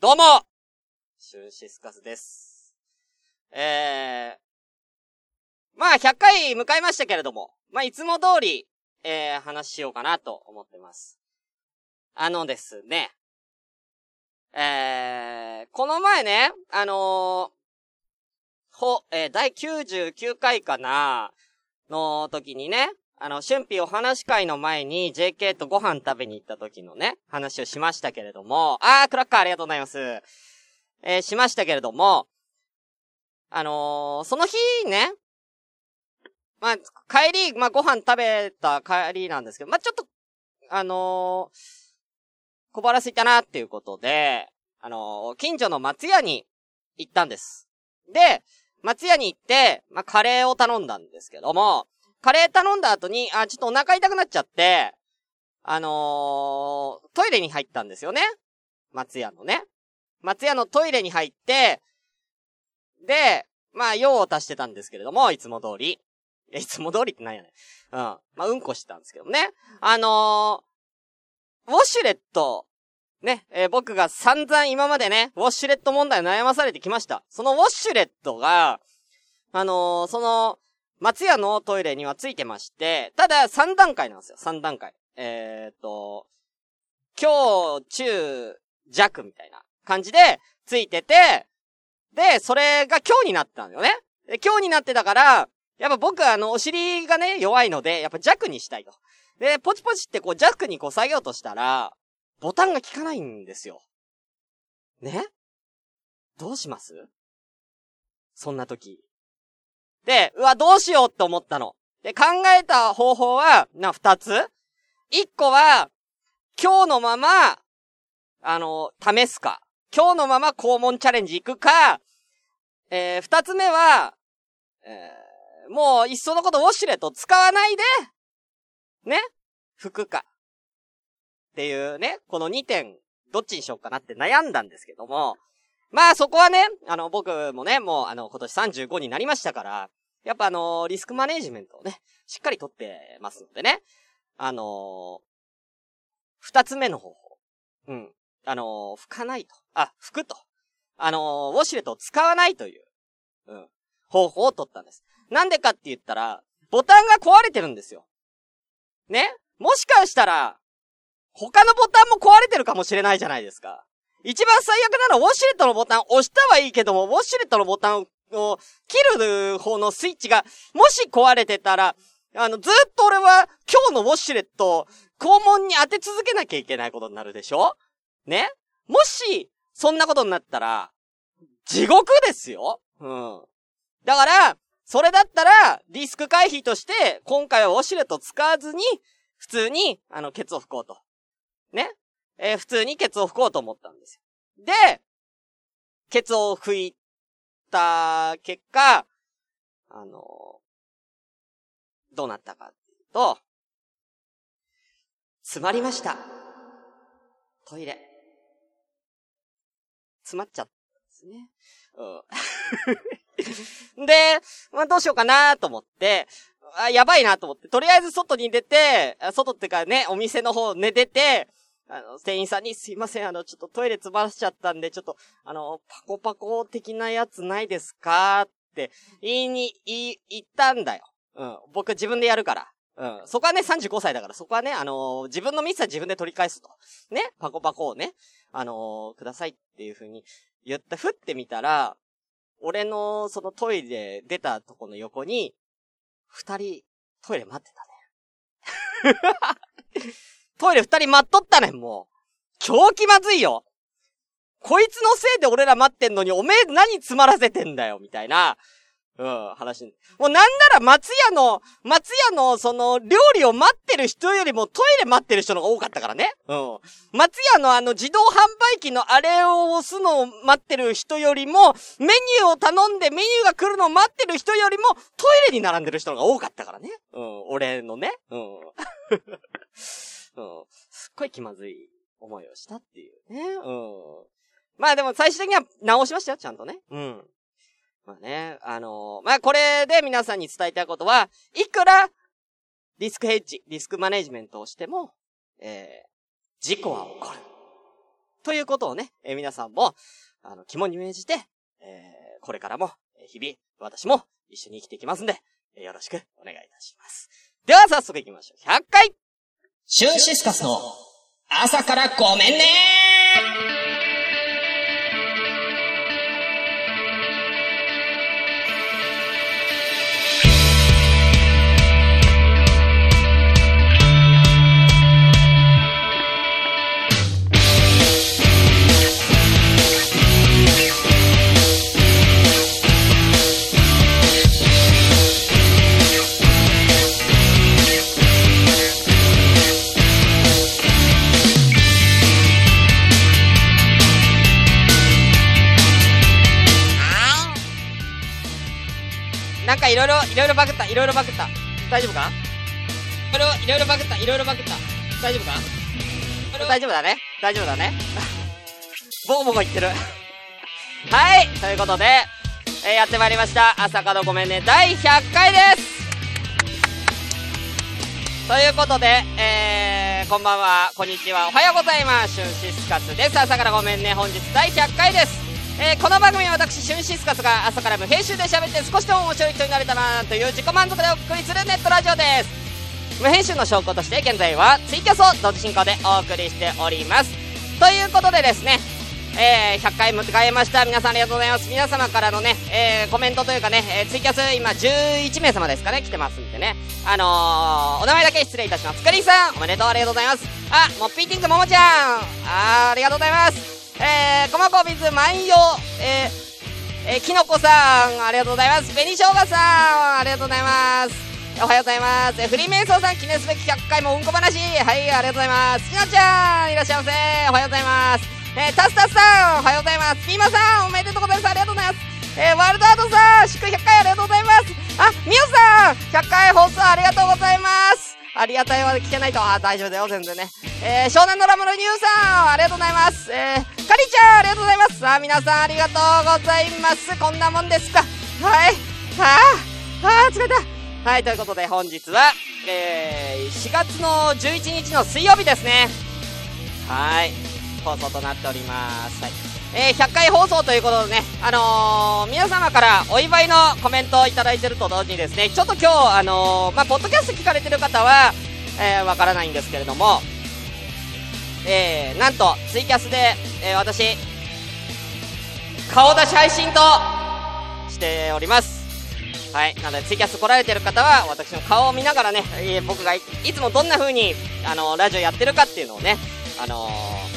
どうもシュンシスカスです。えー、まあ100回迎えましたけれども、まあいつも通り、えー、話しようかなと思ってます。あのですね、えー、この前ね、あのー、ほ、えー、第99回かな、の時にね、あの、春季お話会の前に JK とご飯食べに行った時のね、話をしましたけれども、あー、クラッカーありがとうございます。えー、しましたけれども、あのー、その日ね、まあ、帰り、まあ、ご飯食べた帰りなんですけど、まあ、ちょっと、あのー、小腹空いたなっていうことで、あのー、近所の松屋に行ったんです。で、松屋に行って、まあ、カレーを頼んだんですけども、カレー頼んだ後に、あ、ちょっとお腹痛くなっちゃって、あのー、トイレに入ったんですよね。松屋のね。松屋のトイレに入って、で、まあ、用を足してたんですけれども、いつも通り。いつも通りって何やねん。うん。まあ、うんこしてたんですけどね。あのー、ウォシュレット、ね、えー、僕が散々今までね、ウォッシュレット問題悩まされてきました。そのウォッシュレットが、あのー、その、松屋のトイレにはついてまして、ただ3段階なんですよ、3段階。えー、っと、強、中、弱みたいな感じでついてて、で、それが強になったんだよね。で、強になってたから、やっぱ僕はあの、お尻がね、弱いので、やっぱ弱にしたいと。で、ポチポチってこう弱にこう下げようとしたら、ボタンが効かないんですよ。ね？どうします？そんな時。で、うわ、どうしようって思ったの。で、考えた方法は、な、二つ一個は、今日のまま、あの、試すか。今日のまま肛門チャレンジ行くか、えー、二つ目は、えー、もう、いっそのことウォシュレット使わないで、ね、拭くか。っていうね、この二点、どっちにしようかなって悩んだんですけども、まあそこはね、あの、僕もね、もうあの、今年35になりましたから、やっぱあのー、リスクマネジメントをね、しっかりとってますのでね。あのー、二つ目の方法。うん。あのー、拭かないと。あ、拭くと。あのウォシュレットを使わないという、うん。方法を取ったんです。なんでかって言ったら、ボタンが壊れてるんですよ。ね？もしかしたら、他のボタンも壊れてるかもしれないじゃないですか。一番最悪なのはウォシュレットのボタン押したはいいけども、ウォシュレットのボタンをの切る方のスイッチが、もし壊れてたら、あの、ずっと俺は今日のウォシュレットを肛門に当て続けなきゃいけないことになるでしょ？ね？もし、そんなことになったら、地獄ですようん。だから、それだったら、リスク回避として、今回はウォシュレット使わずに、普通に、あの、ケツを拭こうと。ね？えー、普通にケツを拭こうと思ったんですよ。で、ケツを拭いた結果、あの、どうなったかっていうと、詰まりました。トイレ。詰まっちゃったんですね。うん。で、まあどうしようかなと思って、あ、やばいなと思って、とりあえず外に出て、外ってかね、お店の方ね、出て、あの、店員さんにすいません、あの、ちょっとトイレ詰まらしちゃったんで、ちょっと、あの、パコパコ的なやつないですか？って言いに、言、言ったんだよ。うん。僕自分でやるから。うん。そこはね、35歳だから、そこはね、あのー、自分のミスは自分で取り返すと。ね？パコパコをね、あのー、くださいっていう風に言った、ふってみたら、俺の、そのトイレ出たとこの横に、二人、トイレ待ってたね。トイレ二人待っとったねん、もう。超気まずいよ。こいつのせいで俺ら待ってんのに、おめえ何詰まらせてんだよ、みたいな、うん、話。もうなんなら松屋の、松屋のその料理を待ってる人よりもトイレ待ってる人の方が多かったからね。うん。松屋のあの自動販売機のあれを押すのを待ってる人よりも、メニューを頼んでメニューが来るのを待ってる人よりも、トイレに並んでる人のが多かったからね。うん、俺のね。うん。うん。すっごい気まずい思いをしたっていうね。うん。まあでも最終的には直しましたよ、ちゃんとね。うん。まあね、あのー、まあこれで皆さんに伝えたいことは、いくらリスクヘッジ、リスクマネジメントをしても、えー、事故は起こる。ということをね、えー、皆さんも、あの、肝に銘じて、えー、これからも、日々、私も一緒に生きていきますんで、えー、よろしくお願いいたします。では早速行きましょう。100回シュンシスカスの朝からごめんねいろ、バグった、いろいろバグった。大丈夫か？いろいろ、いろいろバグった、いろいろバグった。大丈夫か？大丈夫だね大丈夫だね ボコボコ言ってる はいということで、えー、やってまいりました。朝からごめんね、第100回ですということで、えー、こんばんは、こんにちは、おはようございます。シュンシスカスです。朝からごめんね、本日第100回です。えー、この番組は私、シュンシスカスが朝から無編集で喋って少しでも面白い人になれたなという自己満足でお送りするネットラジオです。無編集の証拠として現在はツイキャスを同時進行でお送りしております。ということでですね、えー、100回迎えました。皆さんありがとうございます。皆様からのね、えー、コメントというかね、えー、ツイキャス今11名様ですかね、来てますんでね。あのー、お名前だけ失礼いたします。かりさん、おめでとうありがとうございます。あ、モッピーティングももちゃん、あ、ありがとうございます。えー、コマコビズ万葉、えー、えー、きのこさん、ありがとうございます。紅しょうがさん、ありがとうございます。おはようございます。え、フリーメイソーさん、記念すべき100回もうんこ話。はい、ありがとうございます。ひなちゃん、いらっしゃいませ。おはようございます。えー、タスタスさん、おはようございます。ピーマさん、おめでとうございます。ありがとうございます。えー、ワールドアートさん、祝100回ありがとうございます。あ、みおさん、100回放送ありがとうございます。ありがたいは聞けないと。あ、大丈夫だよ、全然ね。えー、湘南のラムのニューさん、ありがとうございます。えー、かりちゃん、ありがとうございます。さあ、皆さんありがとうございます。こんなもんですか。はい。はあ、はあ、疲れた。はい、ということで本日は、えー、4月の11日の水曜日ですね。はい。放送となっております。はい。えー、100回放送ということでね、あのー、皆様からお祝いのコメントをいただいてると同時にですね、ちょっと今日、あのー、まあ、ポッドキャスト聞かれてる方は、え、わからないんですけれども、え、なんと、ツイキャスで、え、私、顔出し配信としております。はい。なので、ツイキャス来られてる方は、私の顔を見ながらね、え、僕がいつもどんな風に、あの、ラジオやってるかっていうのをね、あの、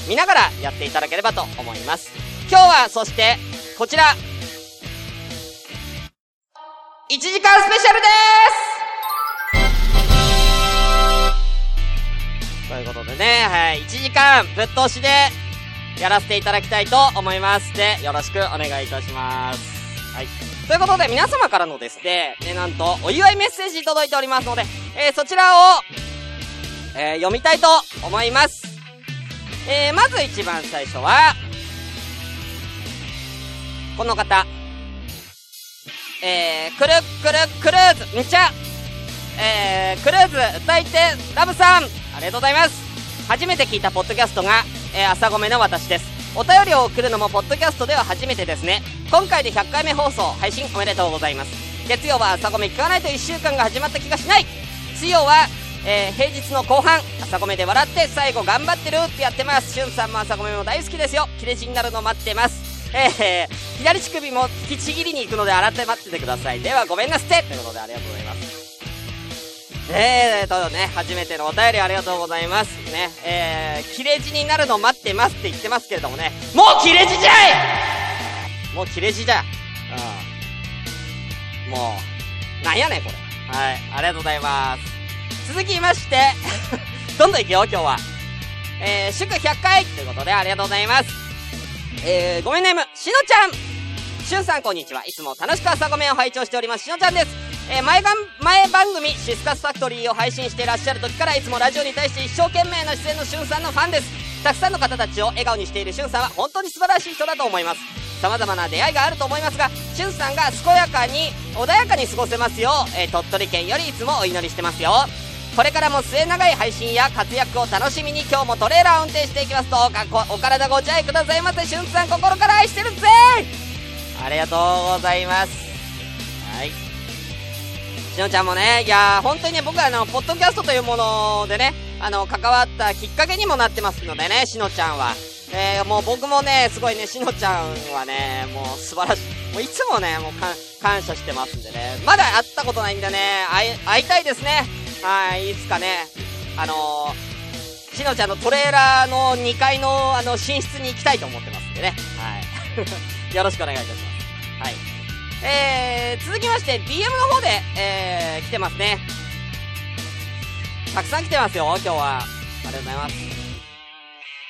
見ながらやっていただければと思います。今日は、そして、こちら、1時間スペシャルですということでね、はい、1時間ぶっ通しでやらせていただきたいと思います。で、よろしくお願いいたします。はい。ということで、皆様からのですね、ね、なんと、お祝いメッセージ届いておりますので、えー、そちらを、えー、読みたいと思います。えー、まず一番最初は、この方。えー、くるくるクルーズ、めちゃ、えー、クルーズ歌い手ラブさん、ありがとうございます。初めて聞いたポッドキャストが、えー、朝ごめの私です。お便りを送るのもポッドキャストでは初めてですね。今回で100回目放送、配信おめでとうございます。月曜は朝ごめ聞かないと1週間が始まった気がしない。水曜はえー、平日の後半、朝ごめで笑って最後頑張ってるってやってます。しゅんさんも朝ごめも大好きですよ。切れ字になるの待ってます。えー、左乳首も引きちぎりに行くので洗って待っててください。ではごめんなすってということでありがとうございます。えーとね、初めてのお便りありがとうございます。ね、えー、切れ字になるの待ってますって言ってますけれどもね、もう切れ字じゃいもう切れ字じゃ。うん。もう、なんやねんこれ。はい、ありがとうございます。続きまして、どんどんいくよ、今日は。えー、祝100回ということでありがとうございます。えー、ごめんネーム、しのちゃんしゅんさんこんにちは。いつも楽しく朝ごめんを拝聴しております。しのちゃんです。えー、前が前番組、シスカスファクトリーを配信していらっしゃる時からいつもラジオに対して一生懸命な出演のしゅんさんのファンです。たくさんの方たちを笑顔にしているしゅんさんは本当に素晴らしい人だと思います。様々な出会いがあると思いますが、しゅんさんが健やかに、穏やかに過ごせますよう、えー、鳥取県よりいつもお祈りしてますよ。これからも末長い配信や活躍を楽しみに今日もトレーラー運転していきますどうかお体ご自愛くださいませしゅんさん心から愛してるぜありがとうございますはいしのちゃんもねいやー本当にね僕はあのポッドキャストというものでねあの関わったきっかけにもなってますのでねしのちゃんはえー、もう僕もね、すごいね、しのちゃんはね、もう素晴らしい。もういつもね、もう感謝してますんでね。まだ会ったことないんでね、会い、会いたいですね。はい、いつかね、あのー、しのちゃんのトレーラーの2階の、あの、寝室に行きたいと思ってますんでね。はい。よろしくお願いいたします。はい。えー、続きまして、DM の方で、えー、来てますね。たくさん来てますよ、今日は。ありがとうございます。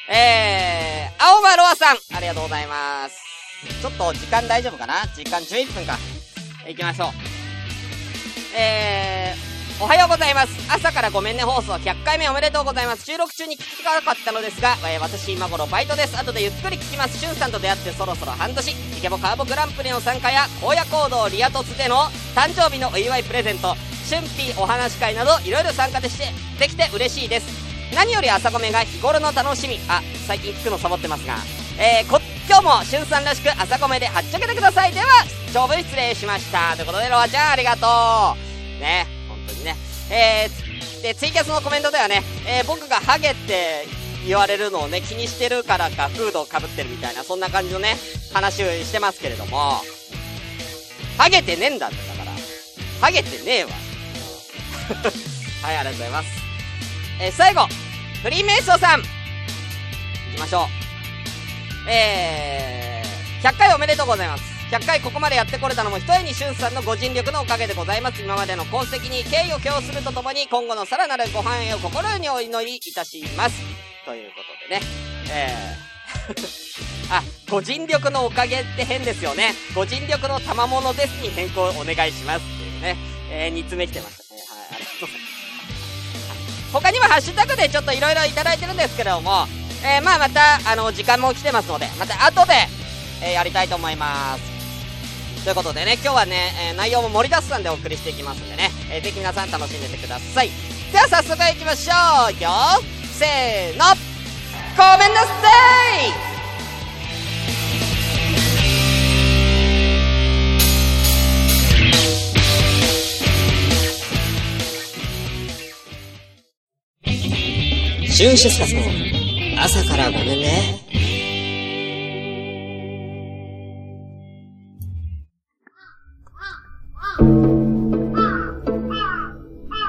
えー、青間ロアさん、ありがとうございます。ちょっと時間大丈夫かな？時間11分か。行きましょう。えー、おはようございます。朝からごめんね放送100回目おめでとうございます。収録中に聞きたかったのですが、えー、私今頃バイトです。後でゆっくり聞きます。しゅんさんと出会ってそろそろ半年。イケボカーボグランプリの参加や、荒野行動リア凸での誕生日のお祝いプレゼント、春季お話会など、いろいろ参加でして、できて嬉しいです。何より朝米が日頃の楽しみあ最近聞くのサボってますがえー、こ今日もしゅんさんらしく朝米ではっちゃけてくださいでは長文失礼しましたということでロアちゃんありがとうね当にねえー、でツイキャスのコメントではね、えー、僕がハゲって言われるのをね気にしてるからかフードをかぶってるみたいなそんな感じのね話をしてますけれどもハゲてねえんだってだからハゲてねえわ はいありがとうございますえー、最後、フリーメイソーさん。行きましょう。えー、100回おめでとうございます。100回ここまでやってこれたのも、ひとえにしゅんさんのご尽力のおかげでございます。今までの功績に敬意を表するとともに、今後のさらなるご繁栄を心よりお祈りいたします。ということでね、えー あ、ご尽力のおかげって変ですよね。ご尽力の賜物ですに変更お願いしますっていうね、えー、煮詰め来てましたね。はい、ありがとうございます。他にもハッシュタグでちょっといろいろいただいてるんですけれども、えー、まあまた、あの、時間も来てますので、また後で、えー、やりたいと思います。ということでね、今日はね、えー、内容も盛りだくさんでお送りしていきますんでね、えー、ぜひ皆さん楽しんでてください。では早速行きましょうよせーのごめんなさいシュンシスカスの朝からごめんね。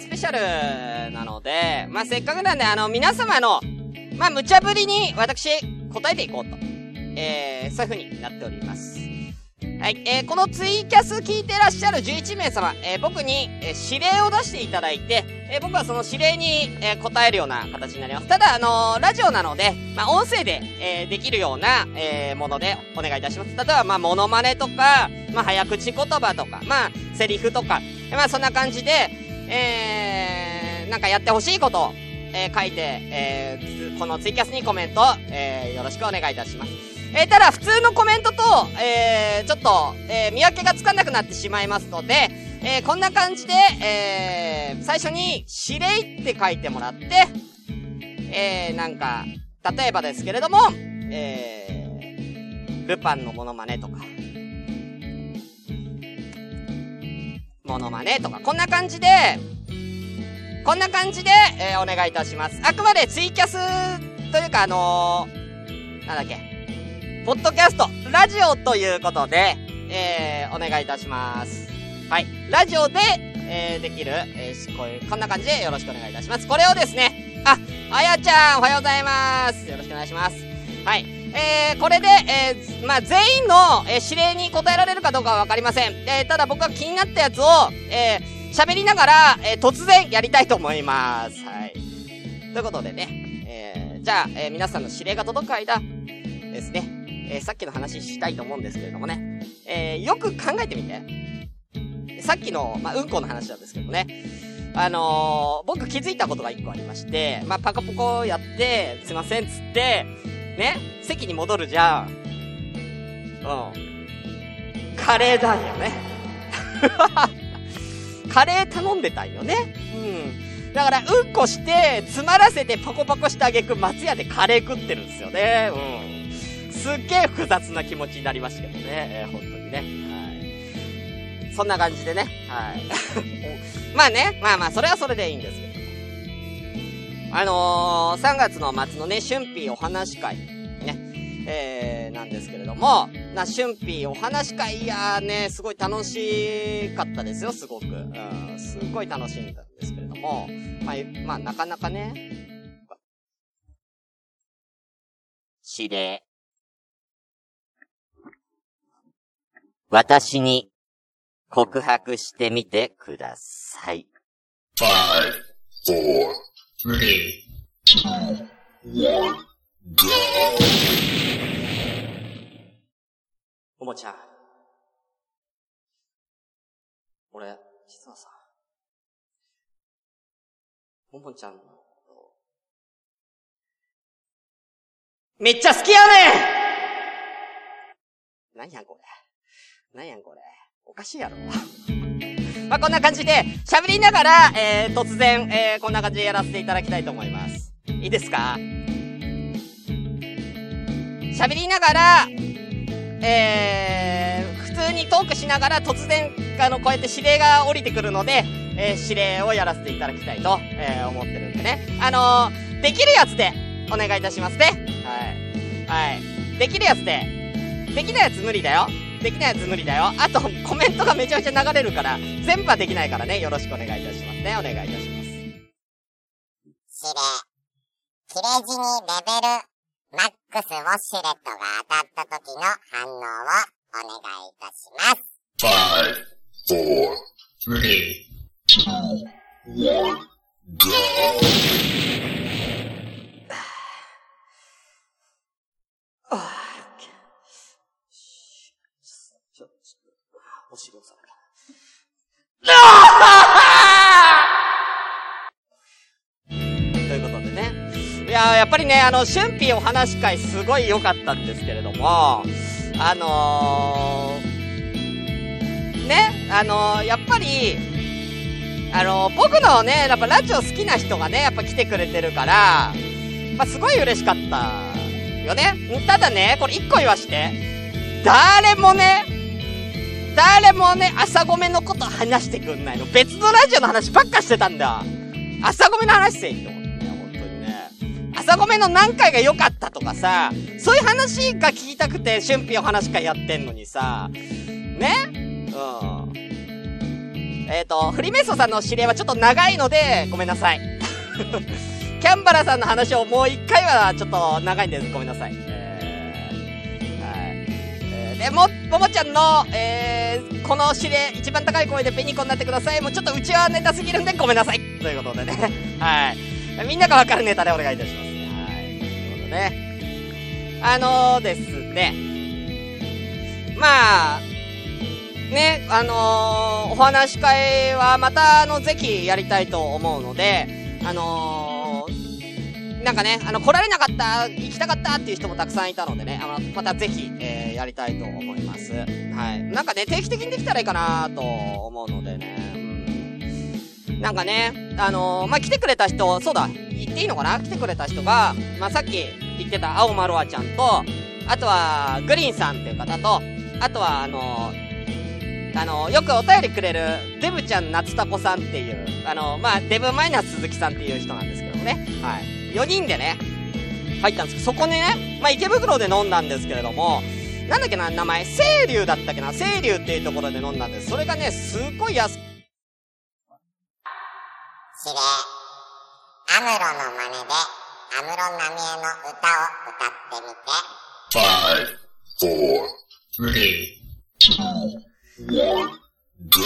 スペシャルなので、まあ、せっかくなんで、あの、皆様の、まあ、無茶ぶりに私、答えていこうと、えー、そういう風になっております。はい、えー、このツイキャス聞いてらっしゃる11名様、えー、僕に、えー、指令を出していただいて、え僕はその指令に、え答えるような形になります。ただ、あのラジオなので、まあ、音声で、えできるような、えものでお願いいたします。例えば、まあ、モノマネとか、まあ、早口言葉とか、まあ、セリフとか、まあ、そんな感じで、えーなんかやってほしいことを、え書いて、えこのツイキャスにコメント、えよろしくお願いいたします。えー、ただ、普通のコメントと、えー、ちょっと、えー、見分けがつかなくなってしまいますので、えー、こんな感じで、えー、最初に、指令って書いてもらって、えー、なんか、例えばですけれども、えー、ルパンのモノマネとか、モノマネとか、こんな感じで、こんな感じで、えー、お願いいたします。あくまでツイキャスというか、あのー、なんだっけ、ポッドキャスト、ラジオということで、えー、お願いいたします。はい。ラジオで、えー、できる、えー、こういう、こんな感じでよろしくお願いいたします。これをですね、あ、あやちゃん、おはようございます。よろしくお願いします。はい。えー、これで、えー、まあ、全員の、えー、指令に答えられるかどうかはわかりません。え、ただ僕は気になったやつを、え、喋りながら、え、突然やりたいと思います。はい。ということでね、え、じゃあ、え、皆さんの指令が届く間、ですね、え、さっきの話したいと思うんですけれどもね、え、よく考えてみて。さっきの、まあ、うんこの話なんですけどね、あの、僕気づいたことが一個ありまして、まあ、パカポコやって、すいませんつって、ね、席に戻るじゃん。うん。カレーだよね。カレー頼んでたんよね。うん。だから、うんこして、詰まらせてパコパコしてあげく、松屋でカレー食ってるんですよね。うん。すっげえ複雑な気持ちになりましたけどね。えー、本当にね。はい。そんな感じでね。はい。まあね、まあまあ、それはそれでいいんですけど。あのー、3月の末のね、春辟お話会、ね、えー、なんですけれども、な、春辟お話会、いやーね、すごい楽しかったですよ、すごく。うん、すごい楽しんだんですけれども、まあ、まあ、なかなかね、指令。私に告白してみてください。five, four, おもちゃん。俺、実はさ、ももちゃんの、めっちゃ好きやねん何やんこれ。何やんこれ。おかしいやろ。まあ、こんな感じで、喋りながら、えー、突然、えー、こんな感じでやらせていただきたいと思います。いいですか？喋りながら、えー、普通にトークしながら突然、あの、こうやって指令が降りてくるので、えー、指令をやらせていただきたいと、えー、思ってるんでね。あのー、できるやつで、お願いいたしますね。はい。はい。できるやつで、できないやつ無理だよ。できないやつ無理だよ。あと、コメントがめちゃめちゃ流れるから、全部はできないからね、よろしくお願いいたしますね。お願いいたします。指令。切れ字にレベル、マックスウォシュレットが当たった時の反応をお願いいたします。five, four, three, two, one, go! りね、あの、春辟お話会すごい良かったんですけれども、あのー、ね、あのー、やっぱり、あのー、僕のね、やっぱラジオ好きな人がね、やっぱ来てくれてるから、まあ、すごい嬉しかったよね。ただね、これ一個言わして、誰もね、誰もね、朝ごめのこと話してくんないの。別のラジオの話ばっかしてたんだ。朝ごめの話せいと、朝ごめの何回が良かったとかさ、そういう話が聞きたくて、春辟お話会やってんのにさ、ね？うん。えっ、ー、と、フリメッソさんの指令はちょっと長いので、ごめんなさい。キャンバラさんの話をもう一回はちょっと長いんです。ごめんなさい。えも、ももちゃんの、えー、この指令、一番高い声でペニコになってください。もうちょっとうちはネタすぎるんでごめんなさい。ということでね。はい。みんながわかるネタでお願いいたします。ね。あのー、ですね。まあ、ね、あのー、お話し会はまた、あの、ぜひやりたいと思うので、あのーなんかね、あの、来られなかった、行きたかったっていう人もたくさんいたのでね、あの、またぜひ、えー、やりたいと思います。はい。なんかね、定期的にできたらいいかなと思うのでね、うん。なんかね、あのー、まあ、来てくれた人、そうだ、言っていいのかな？来てくれた人が、まあ、さっき言ってた青丸ロアちゃんと、あとは、グリーンさんっていう方と、あとは、あのー、あの、よくお便りくれる、デブちゃん夏タコさんっていう、あの、まあ、デブマイナス鈴木さんっていう人なんですけどもね。はい。4人でね、入ったんですけど、そこね、まあ、池袋で飲んだんですけれども、なんだっけな、名前、清流だったっけな、清流っていうところで飲んだんです。それがね、すっごい安く。指令。アムロの真似で、安室奈美恵の歌を歌ってみて。Five, four, three, two, one, go.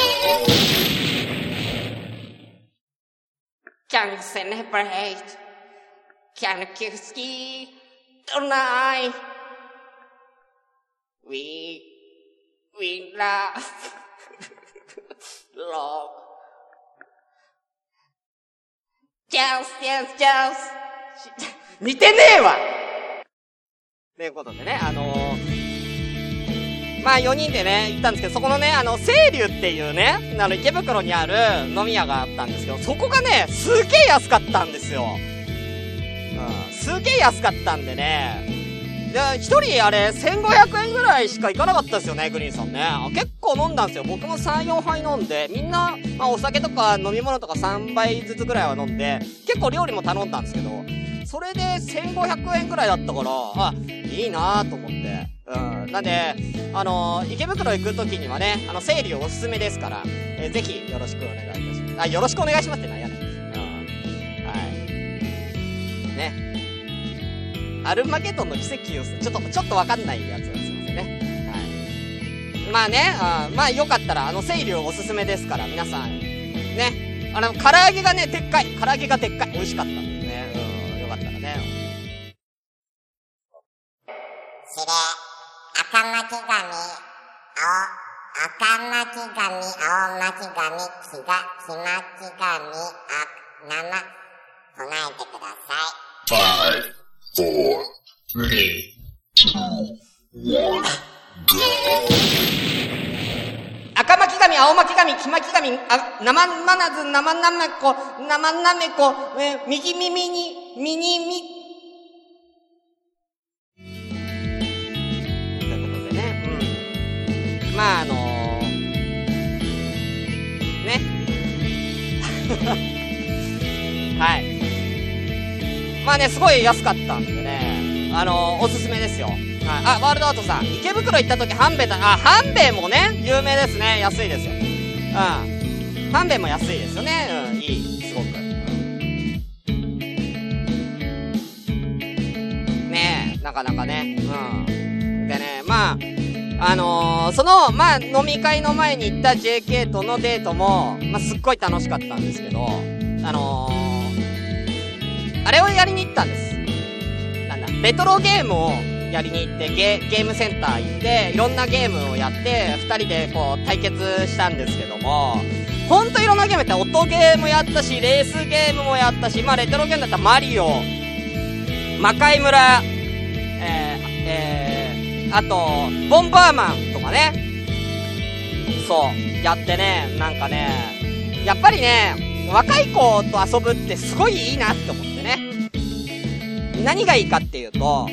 Can you celebrate? Can you kiss me tonight? We, we love, love. Just, just, just. 似てねえわということでね、あのー、まあ4人でね、行ったんですけど、そこのね、あの、清流っていうね、あの、池袋にある飲み屋があったんですけど、そこがね、すげえ安かったんですよ。うん、すげえ安かったんでね、で、一人あれ、1500円ぐらいしか行かなかったですよね、グリーンさんね。結構飲んだんですよ。僕も3、4杯飲んで、みんな、まあお酒とか飲み物とか3杯ずつぐらいは飲んで、結構料理も頼んだんですけど、それで1500円ぐらいだったから、あ、いいなぁと思って。うん。なんで、あのー、池袋行く時にはね、あの、整理おすすめですから、えー、ぜひよろしくお願いいたします。あ、よろしくお願いしますってなんやねん。うん。はい。ね。アルマゲドンの奇跡を、ちょっと、ちょっとわかんないやつなんですよね。はい。まあね、あまあよかったら、あの、清流おすすめですから、皆さん、ね。あの、唐揚げがね、でっかい。唐揚げがでっかい。美味しかったんでね。うん、ったらね。しれ、赤巻紙、青、赤巻紙、青巻紙、木が、木巻紙、あ、生、唱えてください。Five, four, three, two, one, go. 赤巻紙、青巻紙、黄巻紙、あ、生まなず、生なめこ、生なめこ、え、右耳に、ミニミ。ということでね、うん。まあ、あのー、ね。はい。まあね、すごい安かったんでね、あのー、おすすめですよ。あ、ワールドアートさん、池袋行った時、半兵衛だ、あ、半兵衛もね、有名ですね。安いですよ。うん。半兵衛も安いですよね。うん、いい。なかなかね。うん。でね、まあ、あのー、その、まあ、飲み会の前に行った JK とのデートも、まあ、すっごい楽しかったんですけど、あのーあれをやりに行ったんです。なんだ、レトロゲームをやりに行ってゲ、ゲームセンター行って、いろんなゲームをやって、二人でこう対決したんですけども、ほんといろんなゲームやって、音ゲームやったし、レースゲームもやったし、まあレトロゲームだったらマリオ、魔界村、あと、ボンバーマンとかね。そう、やってね、なんかね、やっぱりね、若い子と遊ぶってすごいいいなって思ってね。何がいいかっていうと、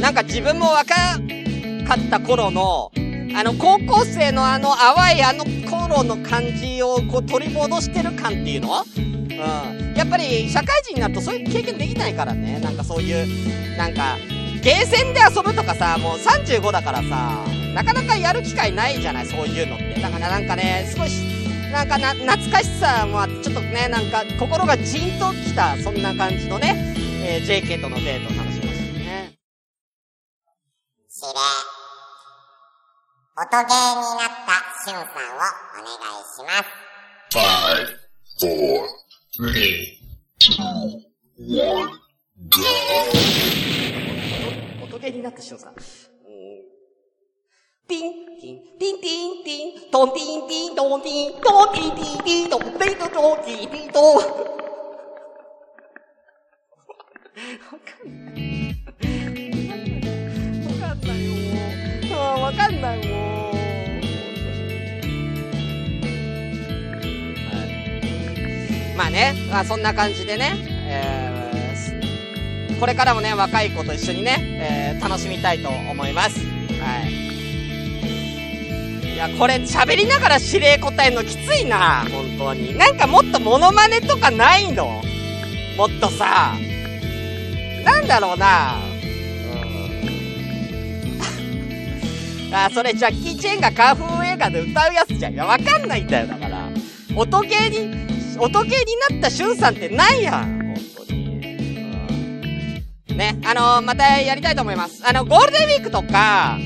なんか自分も若かった頃の、あの、高校生のあの淡いあの頃の感じをこう取り戻してる感っていうの？うん。やっぱり社会人になるとそういう経験できないからね。なんかそういう、なんか、ゲーセンで遊ぶとかさ、もう35だからさ、なかなかやる機会ないじゃない、そういうのって。だからなんかね、少し、なんかな、懐かしさもあって、ちょっとね、なんか心がじんときた、そんな感じのね、えー、JK とのデートを楽しみましたね。しれ。音ゲーになったしゅんさんをお願いします。five, four, three, two, one, go! 音ゲになったしゅんさん。ピン、ピン、ピン、ピン、ピン、トンピン、ピン、トンピン、トンピン、ピン、ピン、トン、ピン、トン、ピン、ピン、トン。わかんない。わかんないよ。ああ、わかんないもん。はい。まあね、まあそんな感じでね、えー、これからもね、若い子と一緒にね、えー、楽しみたいと思います。はい。いや、これ喋りながら指令答えるのきついな、本当に。なんかもっとモノマネとかないの？もっとさ、なんだろうな。あ、それジャッキー・チェンがカーフー映画で歌うやつじゃん。いや、わかんないんだよ、だから。音ゲーに、音ゲーになったシュンさんってないやん。ね、あのー、またやりたいと思います。あの、ゴールデンウィークとか、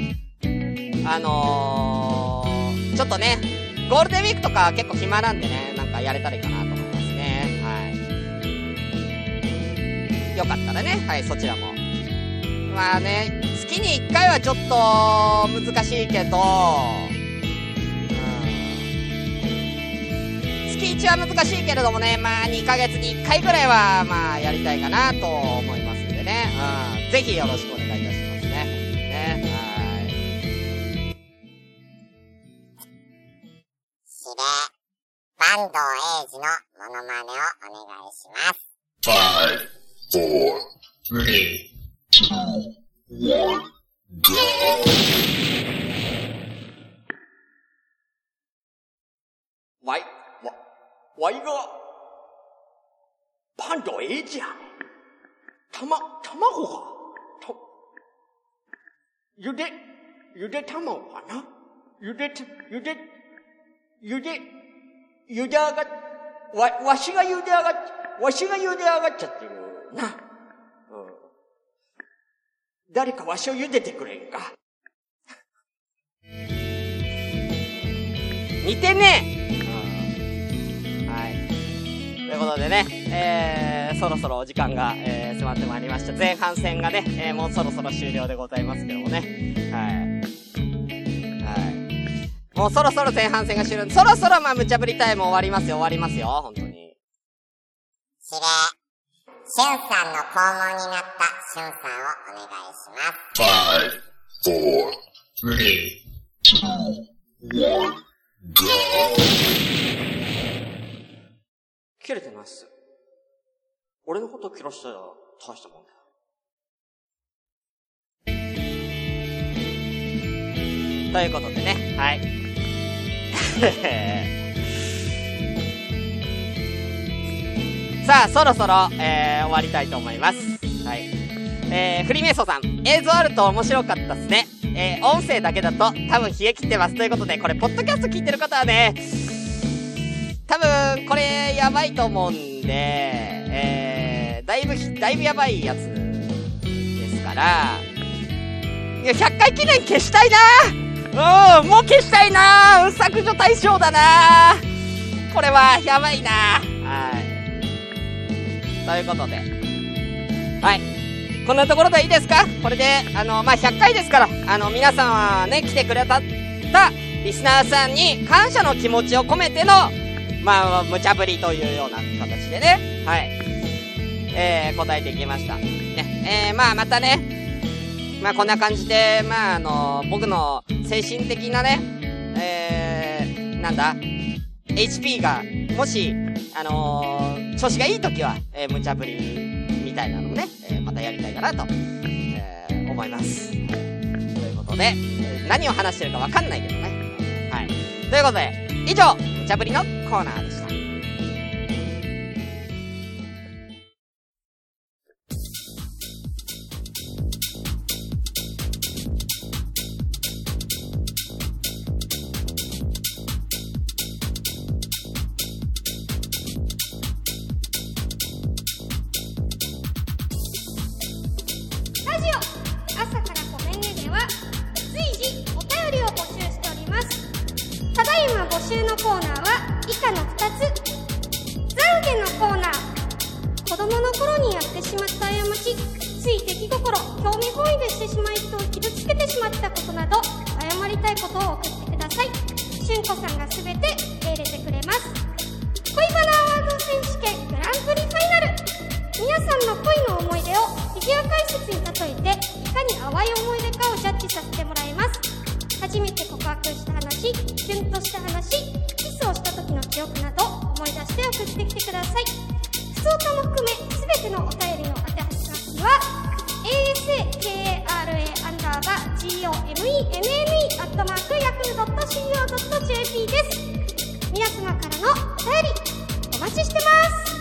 あのー、ちょっとね、ゴールデンウィークとか結構暇なんでね、なんかやれたらいいかなと思いますね。はい。よかったらね、はい、そちらも。まあね、月に1回はちょっと難しいけど、月1は難しいけれどもね、まあ2ヶ月に1回ぐらいは、まあやりたいかなと思います。ぜひよろしくお願いいたしますね。ね。はい。指令、坂東英二のモノマネをお願いします。Five, four, three, two, one, go. わい、わ、わいが、パンダええじゃ。たま、卵が、ゆで、ゆで卵かなゆで、ゆで、ゆで、ゆで上がっ、わ、わしがゆで上がっ、わしがゆで上がっちゃってるな。うん。誰かわしを茹でてくれんか。似てねはい。ということでね、えー、そろそろお時間が、えー、迫ってまいりました。前半戦がね、えー、もうそろそろ終了でございますけどもね。はい。はい。もうそろそろ前半戦が終了。そろそろまあ、無茶ぶりタイム終わりますよ、終わりますよ、本当に。指令、しゅんさんの肛門になったしゅんさんをお願いします。Five, four, three, two, one, go. 切れてないっす。俺のこと切らしたら大したもんだよ。ということでね、はい。さあ、そろそろ、えー、終わりたいと思います。はい。えー、フリーメイソーさん、映像あると面白かったっすね。えー、音声だけだと多分冷え切ってます。ということで、これ、ポッドキャスト聞いてる方はね、多分、これ、やばいと思うんで、えー、だいぶ、だいぶやばいやつですから、いや、100回記念消したいなうん、もう消したいな削除対象だなこれは、やばいなはい。ということで。はい。こんなところでいいですか？これで、あの、まあ、100回ですから、あの、皆さんはね、来てくれた、た、リスナーさんに感謝の気持ちを込めての、まあ、無茶ぶりというような形でね、はい。えー、答えていきました。ね、えー、まあ、またね、まあ、こんな感じで、まあ、あの、僕の精神的なね、えー、なんだ、HP が、もし、あのー調子がいい時は、えー、無茶ぶりみたいなのをね、えーまたやりたいかなと、えー思います。ということで、何を話してるかわかんないけどね。はい。ということで、以上、無茶ぶりのコーナーでした。ただいま募集のコーナーは以下の2つ。懺悔のコーナー。子供の頃にやってしまった過ちつい出来心興味本位でしてしまい人を傷つけてしまったことなど謝りたいことを送ってください。しゅんこさんが全て受け入れてくれます。恋バナアワード選手権グランプリファイナル。皆さんの恋の思い出をフィギュア解説に例えていかに淡い思い出かをジャッジさせてもらいます。初めて告白した話キュンとした話キスをした時の記憶など思い出して送ってきてください。普通歌も含め全てのお便りの宛先は asakara アンダーバー gomenne アットマークヤフー .co.jp です。皆様からのお便りお待ちしてます。